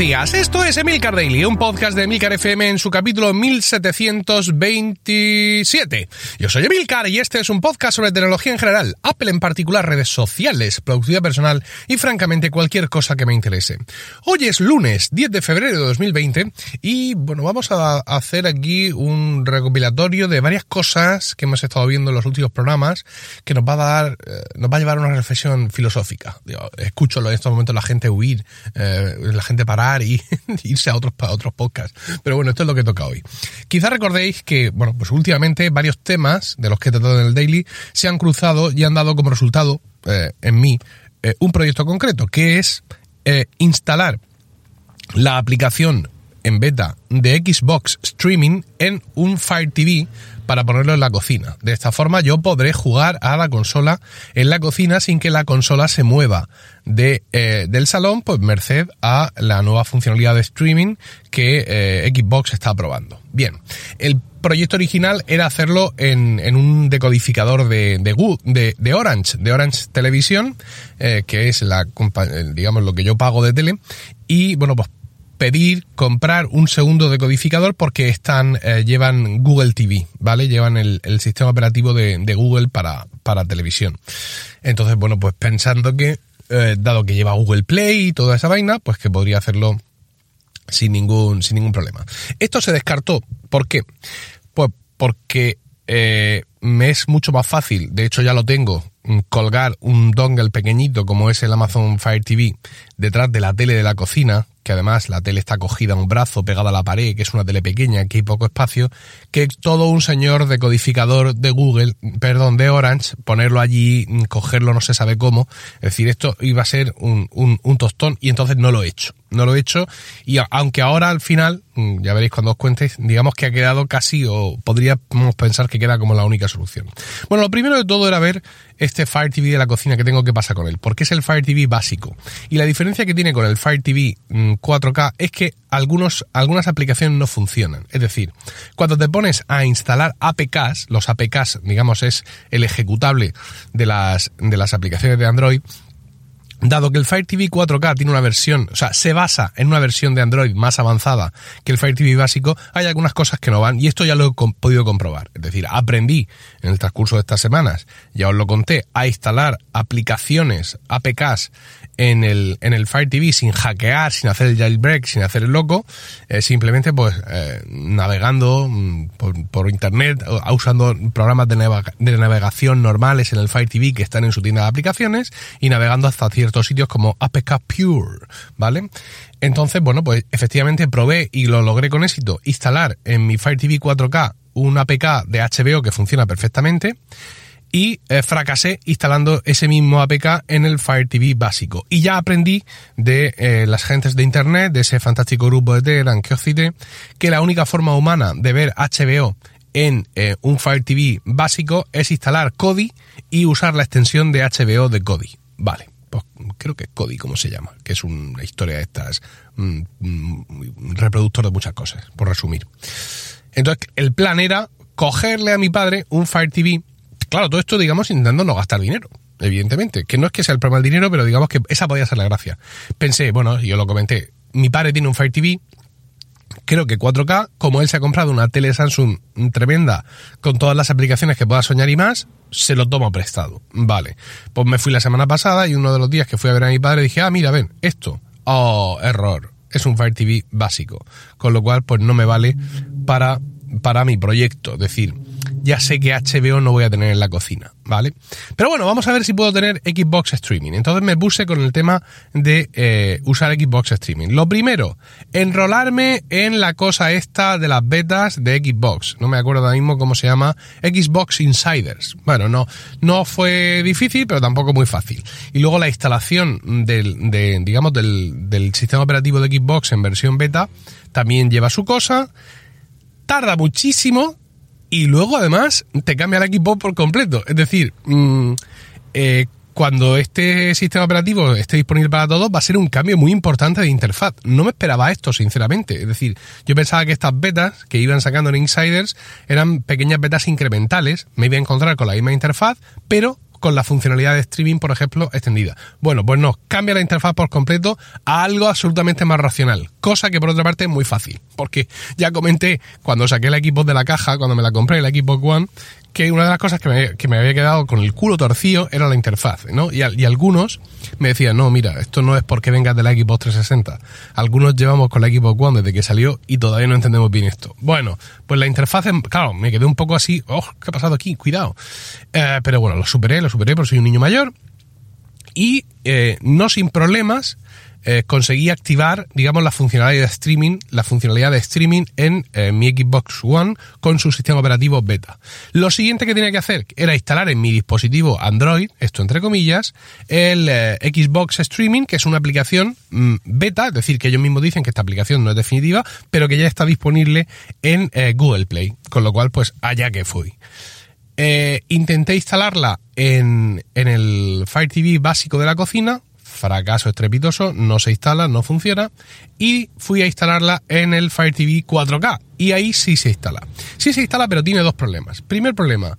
días, esto es Emilcar Daily, un podcast de Emilcar FM en su capítulo 1727. Yo soy Emilcar y este es un podcast sobre tecnología en general, Apple en particular, redes sociales, productividad personal y francamente cualquier cosa que me interese. Hoy es lunes 10 de febrero de 2020 y bueno, vamos a hacer aquí un recopilatorio de varias cosas que hemos estado viendo en los últimos programas que nos va a dar, eh, nos va a llevar a una reflexión filosófica. escucho en estos momentos la gente huir, eh, la gente parar y irse a otros, a otros podcasts. Pero bueno, esto es lo que toca hoy. Quizá recordéis que, bueno, pues últimamente varios temas de los que he tratado en el daily se han cruzado y han dado como resultado eh, en mí eh, un proyecto concreto, que es eh, instalar la aplicación en beta de Xbox Streaming en un Fire TV para ponerlo en la cocina. De esta forma yo podré jugar a la consola en la cocina sin que la consola se mueva de, eh, del salón, pues merced a la nueva funcionalidad de streaming que eh, Xbox está probando. Bien, el proyecto original era hacerlo en, en un decodificador de, de, Orange, de Orange Televisión, eh, que es la, digamos, lo que yo pago de tele, y bueno, pues pedir comprar un segundo decodificador porque están eh, llevan Google TV, ¿vale? Llevan el, sistema operativo de, Google para, para televisión. Entonces, bueno, pues pensando que, eh, dado que lleva Google Play y toda esa vaina, pues que podría hacerlo sin ningún, sin ningún problema. Esto se descartó. ¿Por qué? Pues porque eh, me es mucho más fácil, de hecho ya lo tengo, colgar un dongle pequeñito como es el Amazon Fire TV detrás de la tele de la cocina, que además la tele está cogida a un brazo pegada a la pared, que es una tele pequeña, que hay poco espacio, que todo un señor decodificador de Google, perdón, de Orange, ponerlo allí, cogerlo no se sabe cómo, es decir, esto iba a ser un, un, un tostón y entonces no lo he hecho no lo he hecho y aunque ahora al final, mm, ya veréis cuando os cuente, digamos que ha quedado casi o podríamos pensar que queda como la única solución. Bueno, lo primero de todo era ver este Fire TV de la cocina que tengo que pasa con él, porque es el Fire TV básico. Y la diferencia que tiene con el Fire TV 4K mm, es que algunos, algunas aplicaciones no funcionan. Es decir, cuando te pones a instalar APKs, los APKs, digamos, es el ejecutable de las, de las aplicaciones de Android, Dado que el Fire TV 4K tiene una versión, o sea, se basa en una versión de Android más avanzada que el Fire TV básico, hay algunas cosas que no van y esto ya lo he podido comprobar. Es decir, aprendí en el transcurso de estas semanas, ya os lo conté, a instalar aplicaciones, APKs en el, en el Fire TV sin hackear, sin hacer el jailbreak, sin hacer el loco, eh, simplemente pues eh, navegando mm, por, internet, usando programas de, de, navegación normales en el Fire TV que están en su tienda de aplicaciones y navegando hasta ciertos sitios como APK Pure, ¿vale? Entonces, bueno, pues efectivamente probé y lo logré con éxito instalar en mi Fire TV 4K un APK de HBO que funciona perfectamente y eh, fracasé instalando ese mismo APK en el Fire TV básico. Y ya aprendí de eh, las gentes de Internet, de ese fantástico grupo de Telegram que os cité, que la única forma humana de ver HBO en eh, un Fire TV básico es instalar Kodi y usar la extensión de HBO de Kodi. Vale, pues creo que es Kodi como se llama, que es una historia de estas, mm, mm, reproductor de muchas cosas, por resumir. Entonces, el plan era cogerle a mi padre un Fire TV Claro, todo esto, digamos, intentando no gastar dinero, evidentemente. Que no es que sea el problema del dinero, pero digamos que esa podía ser la gracia. Pensé, bueno, yo lo comenté, mi padre tiene un Fire TV, creo que 4K, como él se ha comprado una tele Samsung tremenda con todas las aplicaciones que pueda soñar y más, se lo tomo prestado. Vale. Pues me fui la semana pasada y uno de los días que fui a ver a mi padre dije, ah, mira, ven, esto. Oh, error. Es un Fire TV básico. Con lo cual, pues no me vale para, para mi proyecto. Es decir, ya sé que HBO no voy a tener en la cocina, ¿vale? Pero bueno, vamos a ver si puedo tener Xbox Streaming. Entonces me puse con el tema de eh, usar Xbox Streaming. Lo primero, enrolarme en la cosa esta de las betas de Xbox. No me acuerdo ahora mismo cómo se llama. Xbox Insiders. Bueno, no, no fue difícil, pero tampoco muy fácil. Y luego la instalación del, de, digamos, del sistema operativo de Xbox en versión beta también lleva su cosa. Tarda muchísimo, y luego además te cambia el equipo por completo. Es decir, mm, eh, cuando este sistema operativo esté disponible para todos, va a ser un cambio muy importante de interfaz. No me esperaba esto, sinceramente. Es decir, yo pensaba que estas betas que iban sacando en Insiders eran pequeñas betas incrementales. Me iba a encontrar con la misma interfaz, pero con la funcionalidad de streaming, por ejemplo, extendida. Bueno, pues no, cambia la interfaz por completo a algo absolutamente más racional, cosa que por otra parte es muy fácil, porque ya comenté cuando saqué el equipo de la caja, cuando me la compré, el equipo One, que una de las cosas que me, había quedado con el culo torcido era la interfaz, ¿no? Y, algunos me decían, no, mira, esto no es porque vengas de la Xbox 360. Algunos llevamos con la Xbox One desde que salió y todavía no entendemos bien esto. Bueno, pues la interfaz, claro, me quedé un poco así, oh, ¿qué ha pasado aquí? Cuidado. Eh, pero bueno, lo superé, lo superé porque soy un niño mayor y eh, no sin problemas eh, conseguí activar, digamos, la funcionalidad de streaming, la funcionalidad de streaming en eh, mi Xbox One con su sistema operativo beta. Lo siguiente que tenía que hacer era instalar en mi dispositivo Android, esto entre comillas, el eh, Xbox Streaming, que es una aplicación mm, beta, es decir, que ellos mismos dicen que esta aplicación no es definitiva, pero que ya está disponible en Google Play, con lo cual, pues allá que fui. intenté instalarla en, en el Fire TV básico de la cocina, fracaso estrepitoso, no se instala, no funciona, y fui a instalarla en el Fire TV 4K, y ahí sí se instala. Sí se instala, pero tiene dos problemas. Primer problema,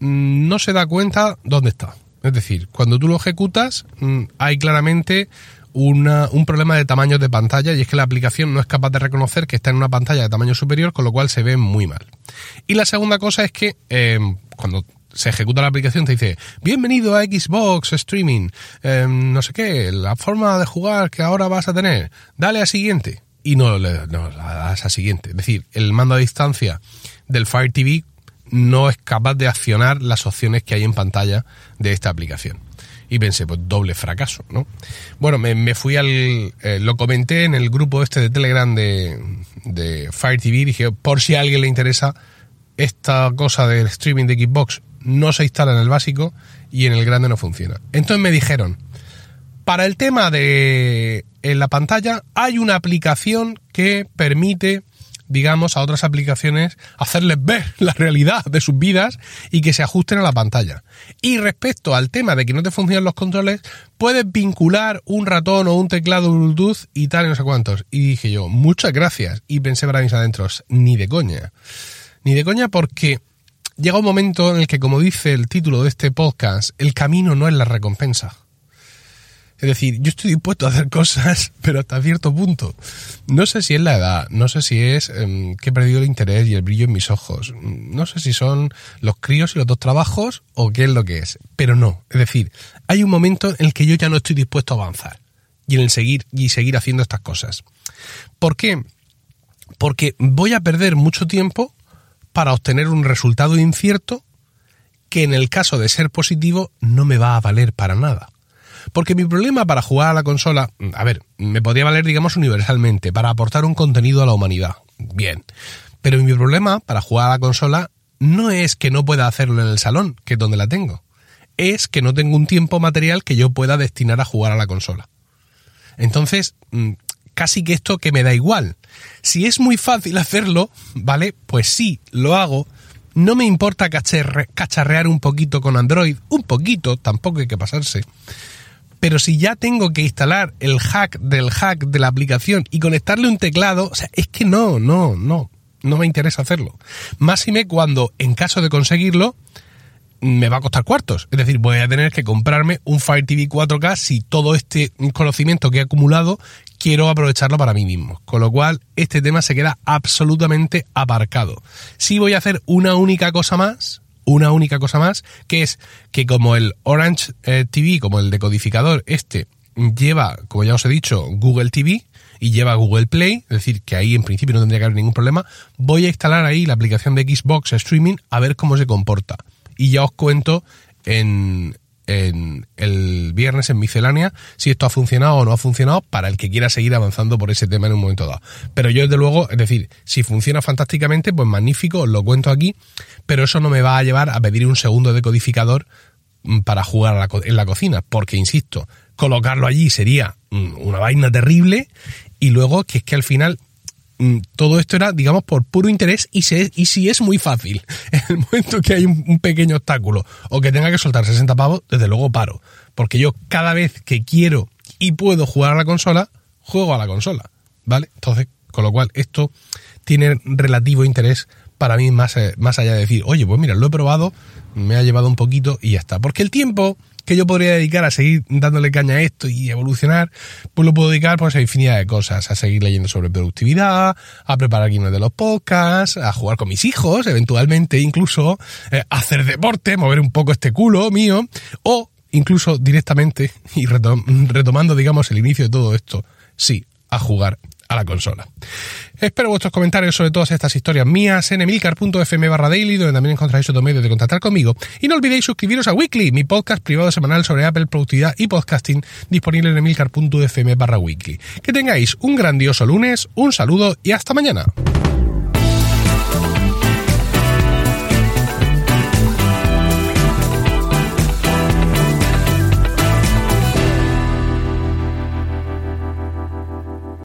mm, no se da cuenta dónde está. Es decir, cuando tú lo ejecutas, mm, hay claramente un problema de tamaño de pantalla y es que la aplicación no es capaz de reconocer que está en una pantalla de tamaño superior, con lo cual se ve muy mal. Y la segunda cosa es que eh, cuando se ejecuta la aplicación, te dice, bienvenido a Xbox Streaming, em, no sé qué, la forma de jugar que ahora vas a tener, dale a siguiente. Y no le das a siguiente. Es decir, el mando a distancia del Fire TV no es capaz de accionar las opciones que hay en pantalla de esta aplicación. Y pensé, pues doble fracaso, ¿no? Bueno, me, fui al... Eh, lo comenté en el grupo este de Telegram de, de Fire TV, dije, por si a alguien le interesa esta cosa del streaming de Xbox no se instala en el básico y en el grande no funciona. Entonces me dijeron, para el tema de en la pantalla hay una aplicación que permite digamos, a otras aplicaciones, hacerles ver la realidad de sus vidas y que se ajusten a la pantalla. Y respecto al tema de que no te funcionan los controles, puedes vincular un ratón o un teclado Bluetooth y tal y no sé cuántos. Y dije yo, muchas gracias. Y pensé para mis adentros, ni de coña. Ni de coña porque llega un momento en el que, como dice el título de este podcast, el camino no es la recompensa. Es decir, yo estoy dispuesto a hacer cosas, pero hasta cierto punto. No sé si es la edad, no sé si es em, que he perdido el interés y el brillo en mis ojos, no sé si son los críos y los dos trabajos o qué es lo que es, pero no. Es decir, hay un momento en el que yo ya no estoy dispuesto a avanzar y en el seguir y seguir haciendo estas cosas. ¿Por qué? Porque voy a perder mucho tiempo para obtener un resultado incierto que en el caso de ser positivo no me va a valer para nada. Porque mi problema para jugar a la consola, a ver, me podría valer, digamos, universalmente, para aportar un contenido a la humanidad. Bien. Pero mi problema para jugar a la consola no es que no pueda hacerlo en el salón, que es donde la tengo. Es que no tengo un tiempo material que yo pueda destinar a jugar a la consola. Entonces, mm, casi que esto que me da igual. Si es muy fácil hacerlo, ¿vale? Pues sí, lo hago. No me importa cacharrear un poquito con Android, un poquito, tampoco hay que pasarse. Pero si ya tengo que instalar el hack del hack de la aplicación y conectarle un teclado, o sea, es que no, no, no, no me interesa hacerlo. Máxime cuando, en caso de conseguirlo, me va a costar cuartos. Es decir, voy a tener que comprarme un Fire TV 4K si todo este conocimiento que he acumulado quiero aprovecharlo para mí mismo. Con lo cual, este tema se queda absolutamente aparcado. Sí voy a hacer una única cosa más, una única cosa más, que es que como el Orange eh, TV, como el decodificador este, lleva, como ya os he dicho, Google TV y lleva Google Play, es decir, que ahí en principio no tendría que haber ningún problema, voy a instalar ahí la aplicación de Xbox Streaming a ver cómo se comporta. Y ya os cuento en, en el viernes en miscelánea si esto ha funcionado o no ha funcionado para el que quiera seguir avanzando por ese tema en un momento dado. Pero yo desde luego, es decir, si funciona fantásticamente, pues magnífico, os lo cuento aquí, pero eso no me va a llevar a pedir un segundo decodificador mm, para jugar en la cocina, porque insisto, colocarlo allí sería mm, una vaina terrible y luego que es que al final todo esto era, digamos, por puro interés y, y si es muy fácil, en el momento que hay un, pequeño obstáculo o que tenga que soltar 60 pavos, desde luego paro. Porque yo cada vez que quiero y puedo jugar a la consola, juego a la consola. ¿Vale? Entonces, con lo cual, esto tiene relativo interés para mí más, eh, más allá de decir, oye, pues mira, lo he probado, me ha llevado un poquito y ya está. Porque el tiempo que yo podría dedicar a seguir dándole caña a esto y evolucionar, pues lo puedo dedicar pues a infinidad de cosas, a seguir leyendo sobre productividad, a preparar guiones de los podcasts, a jugar con mis hijos, eventualmente incluso, eh, hacer deporte, mover un poco este culo mío, o incluso directamente, y retomando digamos el inicio de todo esto, sí, a jugar a la consola. Espero vuestros comentarios sobre todas estas historias mías en emilcar.fm barra daily, donde también encontraréis otro medio de contactar conmigo. Y no olvidéis suscribiros a Weekly, mi podcast privado semanal sobre Apple, productividad y podcasting, disponible en emilcar.fm barra weekly. Que tengáis un grandioso lunes, un saludo y hasta mañana.